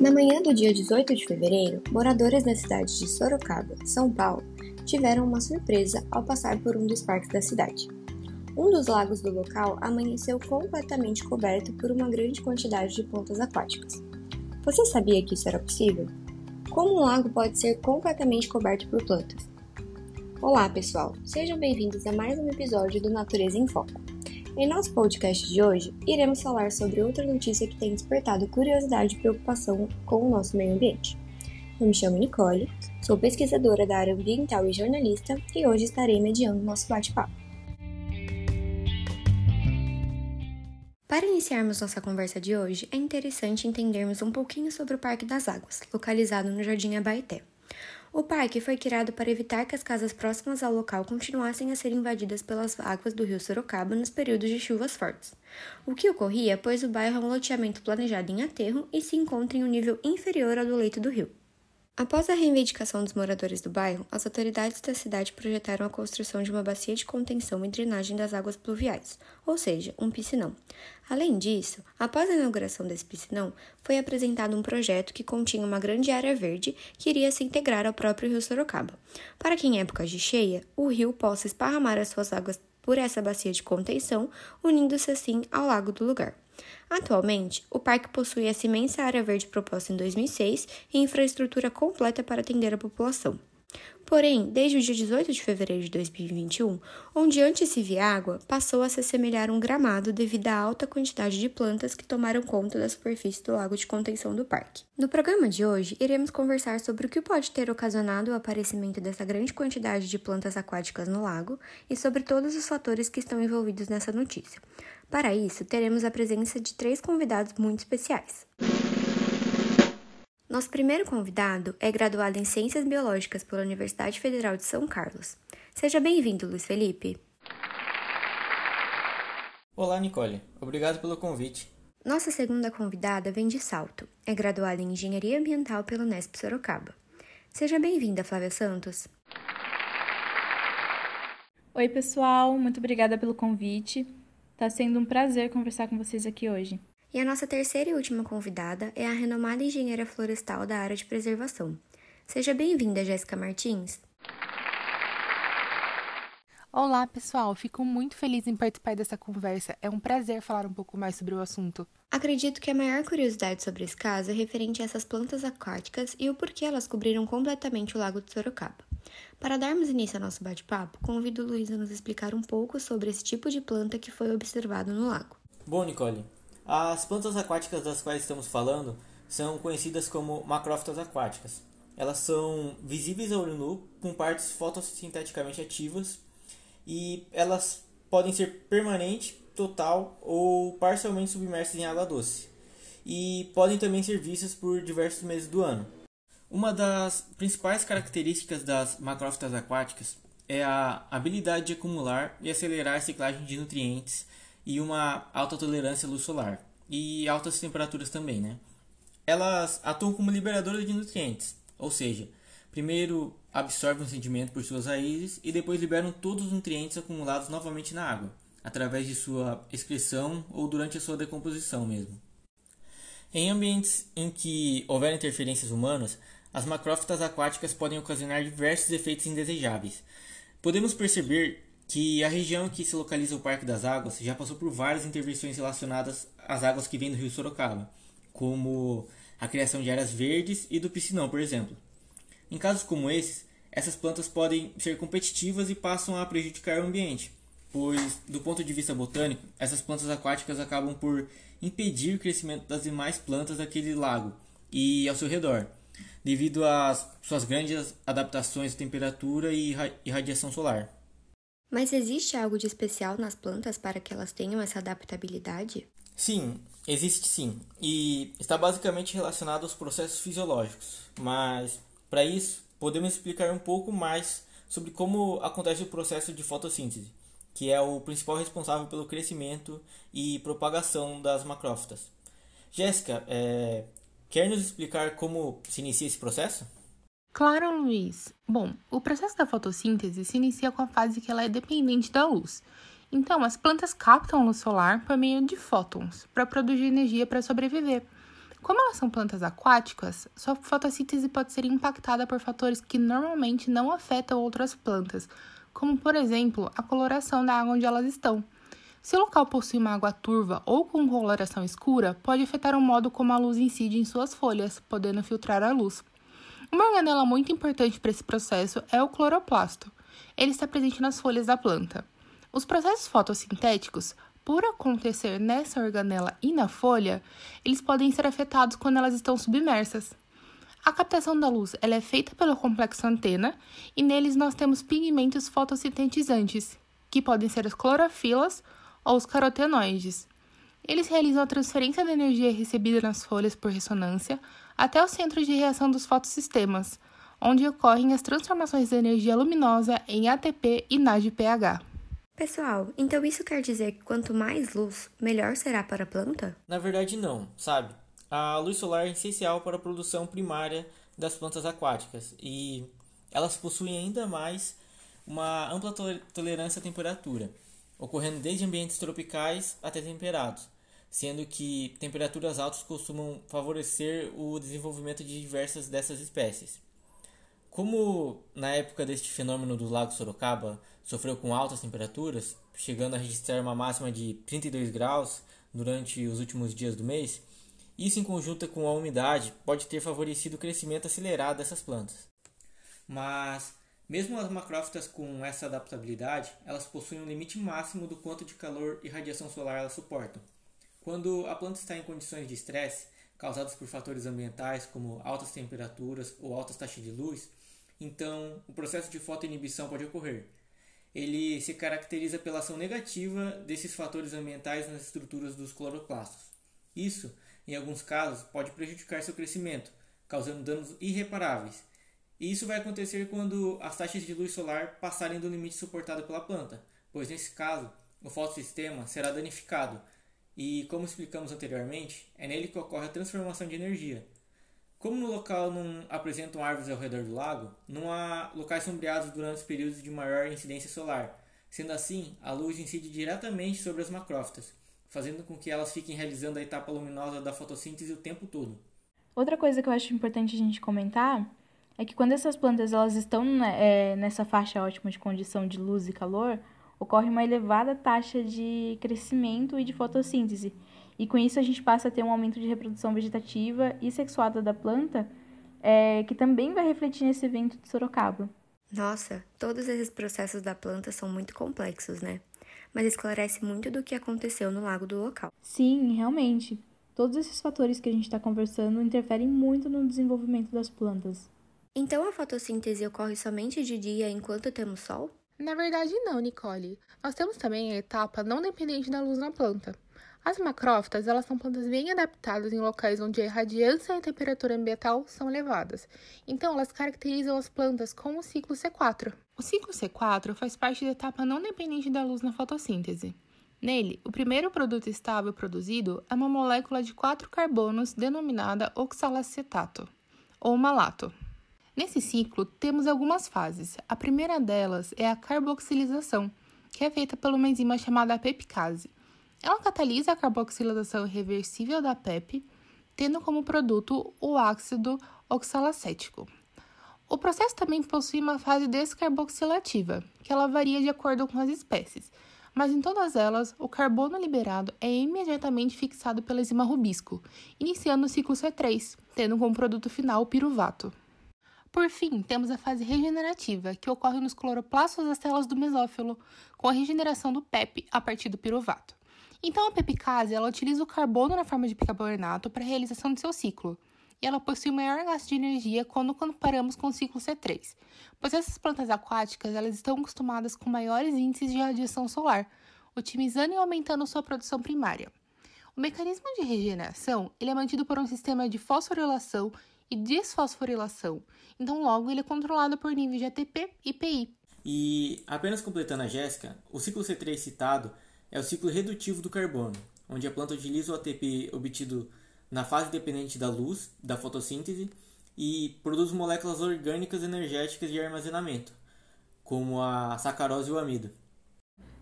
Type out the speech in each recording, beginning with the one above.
Na manhã do dia 18 de fevereiro, moradores da cidade de Sorocaba, São Paulo, tiveram uma surpresa ao passar por um dos parques da cidade. Um dos lagos do local amanheceu completamente coberto por uma grande quantidade de plantas aquáticas. Você sabia que isso era possível? Como um lago pode ser completamente coberto por plantas? Olá, pessoal! Sejam bem-vindos a mais um episódio do Natureza em Foco. Em nosso podcast de hoje, iremos falar sobre outra notícia que tem despertado curiosidade e preocupação com o nosso meio ambiente. Eu me chamo Nicole, sou pesquisadora da área ambiental e jornalista e hoje estarei mediando nosso bate-papo. Para iniciarmos nossa conversa de hoje, é interessante entendermos um pouquinho sobre o Parque das Águas, localizado no Jardim Abaeté. O parque foi criado para evitar que as casas próximas ao local continuassem a ser invadidas pelas águas do rio Sorocaba nos períodos de chuvas fortes. O que ocorria pois o bairro é um loteamento planejado em aterro e se encontra em um nível inferior ao do leito do rio. Após a reivindicação dos moradores do bairro, as autoridades da cidade projetaram a construção de uma bacia de contenção e drenagem das águas pluviais, ou seja, um piscinão. Além disso, após a inauguração desse piscinão, foi apresentado um projeto que continha uma grande área verde que iria se integrar ao próprio rio Sorocaba, para que em épocas de cheia, o rio possa esparramar as suas águas por essa bacia de contenção, unindo-se assim ao lago do lugar. Atualmente, o parque possui essa imensa área verde proposta em 2006 e infraestrutura completa para atender a população. Porém, desde o dia 18 de fevereiro de 2021, onde antes se via água, passou a se assemelhar um gramado devido à alta quantidade de plantas que tomaram conta da superfície do lago de contenção do parque. No programa de hoje, iremos conversar sobre o que pode ter ocasionado o aparecimento dessa grande quantidade de plantas aquáticas no lago e sobre todos os fatores que estão envolvidos nessa notícia. Para isso, teremos a presença de três convidados muito especiais. Nosso primeiro convidado é graduado em Ciências Biológicas pela Universidade Federal de São Carlos. Seja bem-vindo, Luiz Felipe. Olá, Nicole. Obrigado pelo convite. Nossa segunda convidada vem de Salto. É graduada em Engenharia Ambiental pela Unesp Sorocaba. Seja bem-vinda, Flávia Santos. Oi, pessoal. Muito obrigada pelo convite. Está sendo um prazer conversar com vocês aqui hoje. E a nossa terceira e última convidada é a renomada engenheira florestal da área de preservação. Seja bem-vinda, Jéssica Martins. Olá, pessoal. Fico muito feliz em participar dessa conversa. É um prazer falar um pouco mais sobre o assunto. Acredito que a maior curiosidade sobre esse caso é referente a essas plantas aquáticas e o porquê elas cobriram completamente o lago de Sorocaba. Para darmos início ao nosso bate-papo, convido o Luiz a nos explicar um pouco sobre esse tipo de planta que foi observado no lago. Bom, Nicole, as plantas aquáticas das quais estamos falando são conhecidas como macrófitas aquáticas. Elas são visíveis a olho nu, com partes fotossinteticamente ativas e elas podem ser permanente, total ou parcialmente submersas em água doce. E podem também ser vistas por diversos meses do ano. Uma das principais características das macrófitas aquáticas é a habilidade de acumular e acelerar a ciclagem de nutrientes e uma alta tolerância à luz solar e altas temperaturas também, né? Elas atuam como liberadoras de nutrientes, ou seja, primeiro absorvem o sedimento por suas raízes e depois liberam todos os nutrientes acumulados novamente na água, através de sua excreção ou durante a sua decomposição mesmo. Em ambientes em que houver interferências humanas, as macrófitas aquáticas podem ocasionar diversos efeitos indesejáveis. Podemos perceber que a região em que se localiza o Parque das Águas já passou por várias intervenções relacionadas às águas que vêm do rio Sorocaba, como a criação de áreas verdes e do piscinão, por exemplo. Em casos como esses, essas plantas podem ser competitivas e passam a prejudicar o ambiente, pois, do ponto de vista botânico, essas plantas aquáticas acabam por impedir o crescimento das demais plantas daquele lago e ao seu redor, devido às suas grandes adaptações à temperatura e radiação solar. Mas existe algo de especial nas plantas para que elas tenham essa adaptabilidade? Sim, existe sim. E está basicamente relacionado aos processos fisiológicos. Mas, para isso, podemos explicar um pouco mais sobre como acontece o processo de fotossíntese, que é o principal responsável pelo crescimento e propagação das macrófitas. Jéssica, é... quer nos explicar como se inicia esse processo? Claro, Luiz. Bom, o processo da fotossíntese se inicia com a fase que ela é dependente da luz. Então, as plantas captam luz solar por meio de fótons para produzir energia para sobreviver. Como elas são plantas aquáticas, sua fotossíntese pode ser impactada por fatores que normalmente não afetam outras plantas, como por exemplo a coloração da água onde elas estão. Se o local possui uma água turva ou com coloração escura, pode afetar o modo como a luz incide em suas folhas, podendo filtrar a luz. Uma organela muito importante para esse processo é o cloroplasto. Ele está presente nas folhas da planta. Os processos fotossintéticos, por acontecer nessa organela e na folha, eles podem ser afetados quando elas estão submersas. A captação da luz ela é feita pelo complexo antena e neles nós temos pigmentos fotossintetizantes, que podem ser as clorofilas ou os carotenoides. Eles realizam a transferência da energia recebida nas folhas por ressonância até o centro de reação dos fotossistemas, onde ocorrem as transformações da energia luminosa em ATP e NADPH. Pessoal, então isso quer dizer que quanto mais luz, melhor será para a planta? Na verdade, não, sabe? A luz solar é essencial para a produção primária das plantas aquáticas e elas possuem ainda mais uma ampla tolerância à temperatura, ocorrendo desde ambientes tropicais até temperados, sendo que temperaturas altas costumam favorecer o desenvolvimento de diversas dessas espécies. Como na época deste fenômeno do Lago Sorocaba sofreu com altas temperaturas, chegando a registrar uma máxima de 32 graus durante os últimos dias do mês, isso em conjunto com a umidade pode ter favorecido o crescimento acelerado dessas plantas. Mas, mesmo as macrófitas com essa adaptabilidade, elas possuem um limite máximo do quanto de calor e radiação solar elas suportam. Quando a planta está em condições de estresse, causadas por fatores ambientais como altas temperaturas ou altas taxas de luz, então o processo de fotoinibição pode ocorrer. Ele se caracteriza pela ação negativa desses fatores ambientais nas estruturas dos cloroplastos. Isso, em alguns casos, pode prejudicar seu crescimento, causando danos irreparáveis. E isso vai acontecer quando as taxas de luz solar passarem do limite suportado pela planta, pois nesse caso, o fotossistema será danificado. E, como explicamos anteriormente, é nele que ocorre a transformação de energia, como no local não apresentam árvores ao redor do lago, não há locais sombreados durante os períodos de maior incidência solar. Sendo assim, a luz incide diretamente sobre as macrófitas, fazendo com que elas fiquem realizando a etapa luminosa da fotossíntese o tempo todo. Outra coisa que eu acho importante a gente comentar é que quando essas plantas elas estão né, é, nessa faixa ótima de condição de luz e calor, ocorre uma elevada taxa de crescimento e de fotossíntese, e com isso a gente passa a ter um aumento de reprodução vegetativa e sexuada da planta, é, que também vai refletir nesse evento de Sorocaba. Nossa, todos esses processos da planta são muito complexos, né? Mas esclarece muito do que aconteceu no lago do local. Sim, realmente. Todos esses fatores que a gente está conversando interferem muito no desenvolvimento das plantas. Então a fotossíntese ocorre somente de dia enquanto temos sol? Na verdade, não, Nicole. Nós temos também a etapa não dependente da luz na planta. As macrófitas, elas são plantas bem adaptadas em locais onde a radiância e a temperatura ambiental são elevadas. Então, elas caracterizam as plantas com o ciclo C4. O ciclo C4 faz parte da etapa não dependente da luz na fotossíntese. Nele, o primeiro produto estável produzido é uma molécula de quatro carbonos denominada oxalacetato, ou malato. Nesse ciclo, temos algumas fases. A primeira delas é a carboxilização, que é feita por uma enzima chamada pepicase. Ela catalisa a carboxilização irreversível da PEP, tendo como produto o ácido oxalacético. O processo também possui uma fase descarboxilativa, que ela varia de acordo com as espécies, mas em todas elas, o carbono liberado é imediatamente fixado pela enzima rubisco, iniciando o ciclo C3, tendo como produto final o piruvato. Por fim, temos a fase regenerativa, que ocorre nos cloroplastos das células do mesófilo, com a regeneração do PEP a partir do piruvato. Então, a pepicase ela utiliza o carbono na forma de bicarbonato para a realização de seu ciclo, e ela possui maior gasto de energia quando comparamos com o ciclo C3, pois essas plantas aquáticas elas estão acostumadas com maiores índices de radiação solar, otimizando e aumentando sua produção primária. O mecanismo de regeneração ele é mantido por um sistema de fosforilação e desfosforilação, então logo ele é controlado por níveis de ATP e PI. E apenas completando a Jéssica, o ciclo C3 citado é o ciclo redutivo do carbono, onde a planta utiliza o ATP obtido na fase dependente da luz, da fotossíntese, e produz moléculas orgânicas energéticas de armazenamento, como a sacarose e o amido.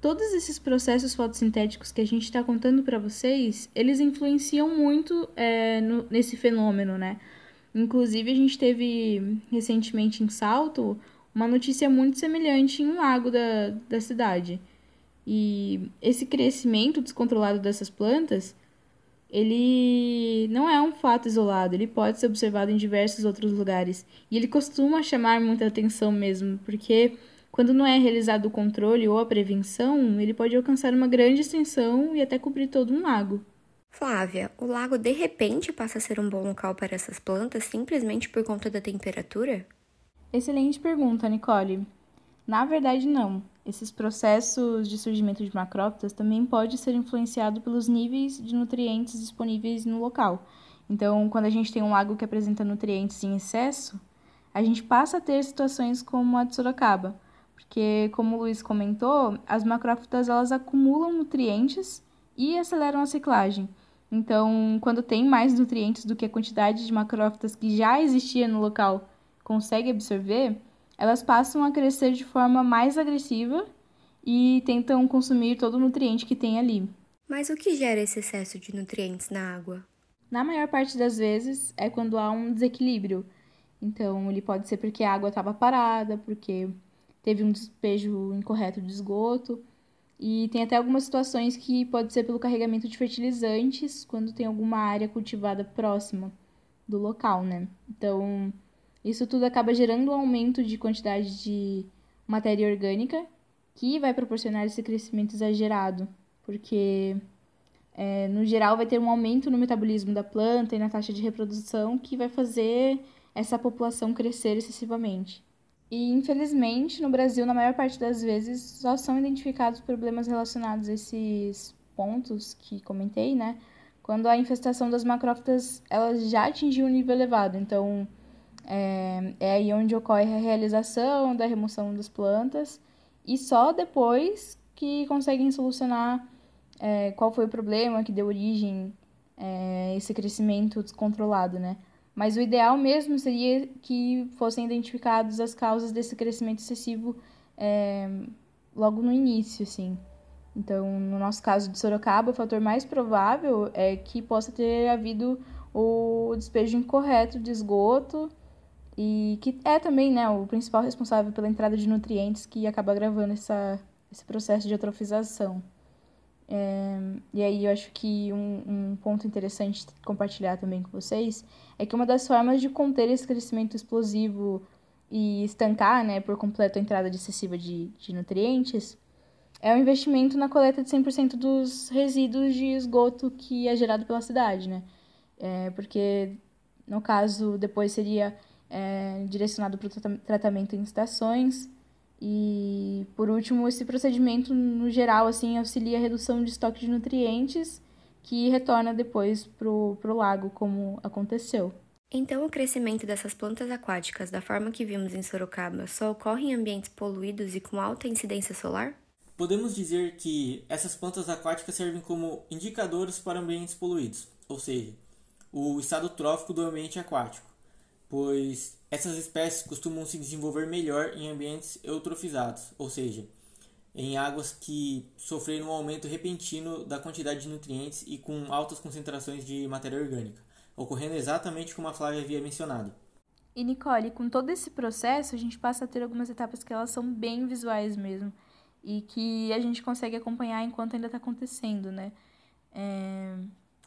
todos esses processos fotossintéticos que a gente está contando para vocês, eles influenciam muito é, no, nesse fenômeno, né? Inclusive, a gente teve recentemente em Salto uma notícia muito semelhante em um lago da, da cidade. E esse crescimento descontrolado dessas plantas, ele não é um fato isolado, ele pode ser observado em diversos outros lugares. E ele costuma chamar muita atenção mesmo, porque quando não é realizado o controle ou a prevenção, ele pode alcançar uma grande extensão e até cobrir todo um lago. Flávia, o lago de repente passa a ser um bom local para essas plantas simplesmente por conta da temperatura? Excelente pergunta, Nicole. Na verdade, não. Esses processos de surgimento de macrófitas também podem ser influenciados pelos níveis de nutrientes disponíveis no local. Então, quando a gente tem um lago que apresenta nutrientes em excesso, a gente passa a ter situações como a de Sorocaba, porque, como o Luiz comentou, as macrófitas elas acumulam nutrientes e aceleram a ciclagem. Então, quando tem mais nutrientes do que a quantidade de macrófitas que já existia no local consegue absorver, elas passam a crescer de forma mais agressiva e tentam consumir todo o nutriente que tem ali. Mas o que gera esse excesso de nutrientes na água? Na maior parte das vezes é quando há um desequilíbrio. Então, ele pode ser porque a água estava parada, porque teve um despejo incorreto de esgoto, e tem até algumas situações que pode ser pelo carregamento de fertilizantes quando tem alguma área cultivada próxima do local, né? Então, isso tudo acaba gerando um aumento de quantidade de matéria orgânica que vai proporcionar esse crescimento exagerado, porque é, no geral vai ter um aumento no metabolismo da planta e na taxa de reprodução que vai fazer essa população crescer excessivamente. E, infelizmente, no Brasil, na maior parte das vezes, só são identificados problemas relacionados a esses pontos que comentei, né? Quando a infestação das macrófitas ela já atingiu um nível elevado. Então, é, é aí onde ocorre a realização da remoção das plantas e só depois que conseguem solucionar é, qual foi o problema que deu origem a é, esse crescimento descontrolado, né? Mas o ideal mesmo seria que fossem identificadas as causas desse crescimento excessivo é, logo no início, assim. Então, no nosso caso de Sorocaba, o fator mais provável é que possa ter havido o despejo incorreto de esgoto e que é também né, o principal responsável pela entrada de nutrientes que acaba agravando essa, esse processo de eutrofização. É, e aí eu acho que um, um ponto interessante compartilhar também com vocês é que uma das formas de conter esse crescimento explosivo e estancar né, por completo a entrada excessiva de, de nutrientes é o investimento na coleta de 100% dos resíduos de esgoto que é gerado pela cidade, né? É, porque, no caso, depois seria é, direcionado para o tratamento em estações, e, por último, esse procedimento, no geral, assim, auxilia a redução de estoque de nutrientes que retorna depois para o lago, como aconteceu. Então, o crescimento dessas plantas aquáticas, da forma que vimos em Sorocaba, só ocorre em ambientes poluídos e com alta incidência solar? Podemos dizer que essas plantas aquáticas servem como indicadores para ambientes poluídos, ou seja, o estado trófico do ambiente aquático, pois essas espécies costumam se desenvolver melhor em ambientes eutrofizados, ou seja, em águas que sofreram um aumento repentino da quantidade de nutrientes e com altas concentrações de matéria orgânica, ocorrendo exatamente como a Flávia havia mencionado. E Nicole, com todo esse processo, a gente passa a ter algumas etapas que elas são bem visuais mesmo e que a gente consegue acompanhar enquanto ainda está acontecendo, né? É...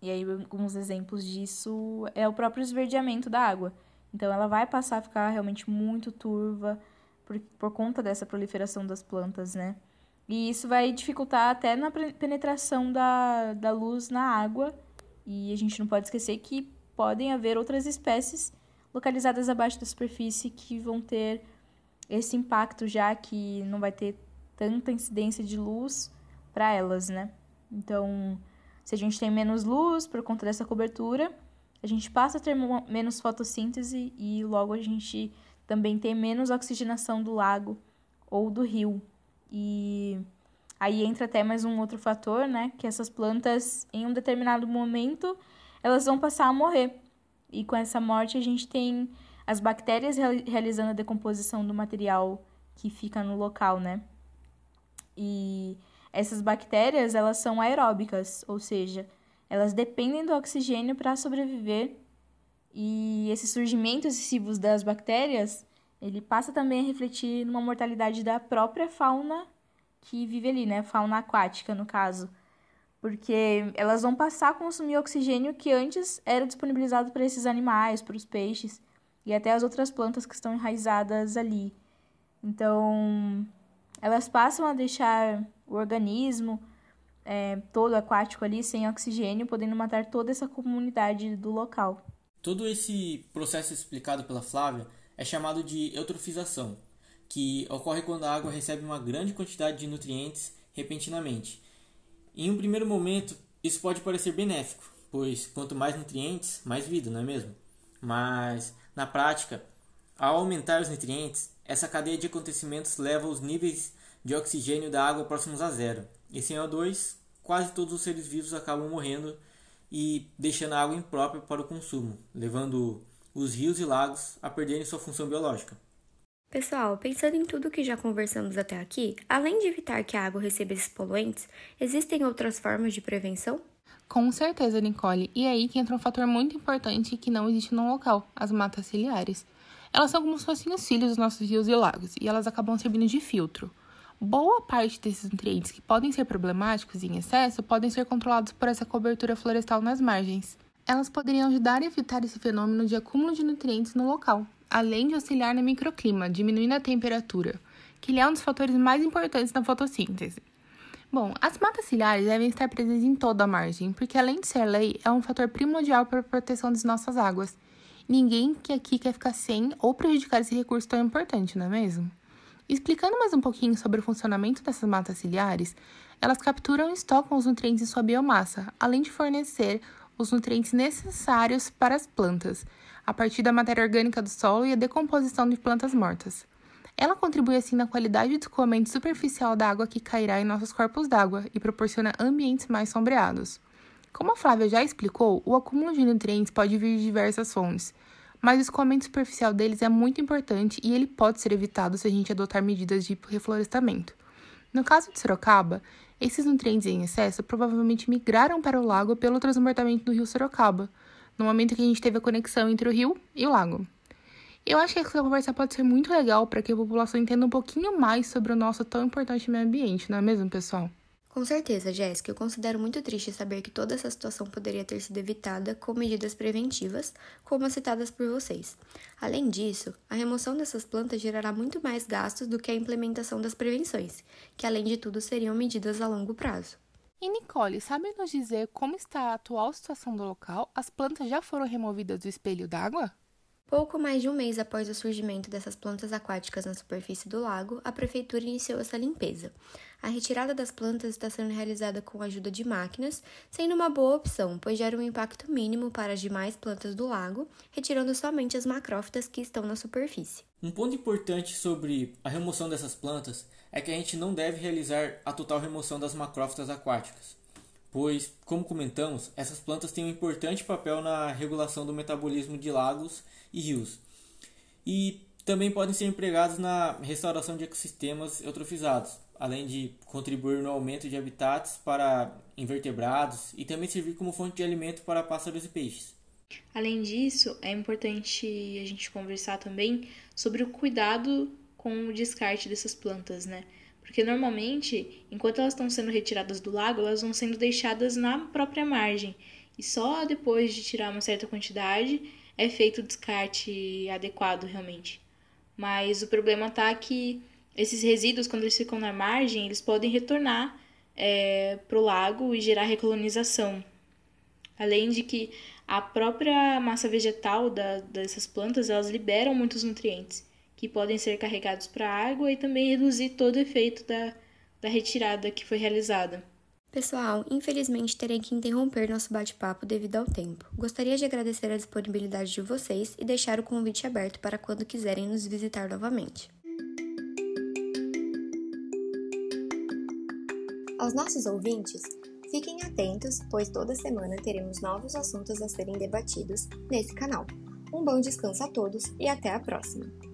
E aí, alguns exemplos disso é o próprio esverdeamento da água. Então ela vai passar a ficar realmente muito turva por, por conta dessa proliferação das plantas, né? E isso vai dificultar até na penetração da, da luz na água. E a gente não pode esquecer que podem haver outras espécies localizadas abaixo da superfície que vão ter esse impacto, já que não vai ter tanta incidência de luz para elas, né? Então, se a gente tem menos luz por conta dessa cobertura, a gente passa a ter menos fotossíntese e logo a gente também tem menos oxigenação do lago ou do rio. E aí entra até mais um outro fator, né? Que essas plantas, em um determinado momento, elas vão passar a morrer. E com essa morte a gente tem as bactérias realizando a decomposição do material que fica no local, né? E essas bactérias elas são aeróbicas, ou seja, elas dependem do oxigênio para sobreviver. E esse surgimento excessivo das bactérias, ele passa também a refletir numa mortalidade da própria fauna que vive ali, né? Fauna aquática, no caso. Porque elas vão passar a consumir oxigênio que antes era disponibilizado para esses animais, para os peixes e até as outras plantas que estão enraizadas ali. Então, elas passam a deixar o organismo é, todo aquático ali sem oxigênio, podendo matar toda essa comunidade do local. Todo esse processo explicado pela Flávia é chamado de eutrofização, que ocorre quando a água recebe uma grande quantidade de nutrientes repentinamente. Em um primeiro momento, isso pode parecer benéfico, pois quanto mais nutrientes, mais vida, não é mesmo? Mas, na prática, ao aumentar os nutrientes, essa cadeia de acontecimentos leva os níveis de oxigênio da água próximos a zero. E sem O2, quase todos os seres vivos acabam morrendo e deixando a água imprópria para o consumo, levando os rios e lagos a perderem sua função biológica. Pessoal, pensando em tudo que já conversamos até aqui, além de evitar que a água receba esses poluentes, existem outras formas de prevenção? Com certeza, Nicole. E é aí que entra um fator muito importante que não existe no local: as matas ciliares. Elas são como se fossem os filhos dos nossos rios e lagos, e elas acabam servindo de filtro. Boa parte desses nutrientes que podem ser problemáticos em excesso podem ser controlados por essa cobertura florestal nas margens. Elas poderiam ajudar a evitar esse fenômeno de acúmulo de nutrientes no local, além de auxiliar no microclima, diminuindo a temperatura, que é um dos fatores mais importantes na fotossíntese. Bom, as matas ciliares devem estar presentes em toda a margem, porque além de ser lei, é um fator primordial para a proteção das nossas águas. Ninguém que aqui quer ficar sem ou prejudicar esse recurso tão importante, não é mesmo? Explicando mais um pouquinho sobre o funcionamento dessas matas ciliares, elas capturam e estocam os nutrientes em sua biomassa, além de fornecer os nutrientes necessários para as plantas, a partir da matéria orgânica do solo e a decomposição de plantas mortas. Ela contribui assim na qualidade do escoamento superficial da água que cairá em nossos corpos d'água e proporciona ambientes mais sombreados. Como a Flávia já explicou, o acúmulo de nutrientes pode vir de diversas fontes, mas o escoamento superficial deles é muito importante e ele pode ser evitado se a gente adotar medidas de reflorestamento. No caso de Sorocaba, esses nutrientes em excesso provavelmente migraram para o lago pelo transbordamento do rio Sorocaba, no momento que a gente teve a conexão entre o rio e o lago. Eu acho que essa conversa pode ser muito legal para que a população entenda um pouquinho mais sobre o nosso tão importante meio ambiente, não é mesmo, pessoal? Com certeza, Jéssica, eu considero muito triste saber que toda essa situação poderia ter sido evitada com medidas preventivas, como as citadas por vocês. Além disso, a remoção dessas plantas gerará muito mais gastos do que a implementação das prevenções, que além de tudo seriam medidas a longo prazo. E Nicole, sabe nos dizer como está a atual situação do local? As plantas já foram removidas do espelho d'água? Pouco mais de um mês após o surgimento dessas plantas aquáticas na superfície do lago, a prefeitura iniciou essa limpeza. A retirada das plantas está sendo realizada com a ajuda de máquinas, sendo uma boa opção, pois gera um impacto mínimo para as demais plantas do lago, retirando somente as macrófitas que estão na superfície. Um ponto importante sobre a remoção dessas plantas é que a gente não deve realizar a total remoção das macrófitas aquáticas, pois, como comentamos, essas plantas têm um importante papel na regulação do metabolismo de lagos e rios. E também podem ser empregados na restauração de ecossistemas eutrofizados, além de contribuir no aumento de habitats para invertebrados e também servir como fonte de alimento para pássaros e peixes. Além disso, é importante a gente conversar também sobre o cuidado com o descarte dessas plantas, né? Porque normalmente, enquanto elas estão sendo retiradas do lago, elas vão sendo deixadas na própria margem. E só depois de tirar uma certa quantidade é feito o descarte adequado realmente. Mas o problema tá que esses resíduos, quando eles ficam na margem, eles podem retornar é, para o lago e gerar recolonização. Além de que a própria massa vegetal da, dessas plantas, elas liberam muitos nutrientes, que podem ser carregados para a água e também reduzir todo o efeito da, da retirada que foi realizada. Pessoal, infelizmente terei que interromper nosso bate-papo devido ao tempo. Gostaria de agradecer a disponibilidade de vocês e deixar o convite aberto para quando quiserem nos visitar novamente. Aos nossos ouvintes, fiquem atentos, pois toda semana teremos novos assuntos a serem debatidos nesse canal. Um bom descanso a todos e até a próxima!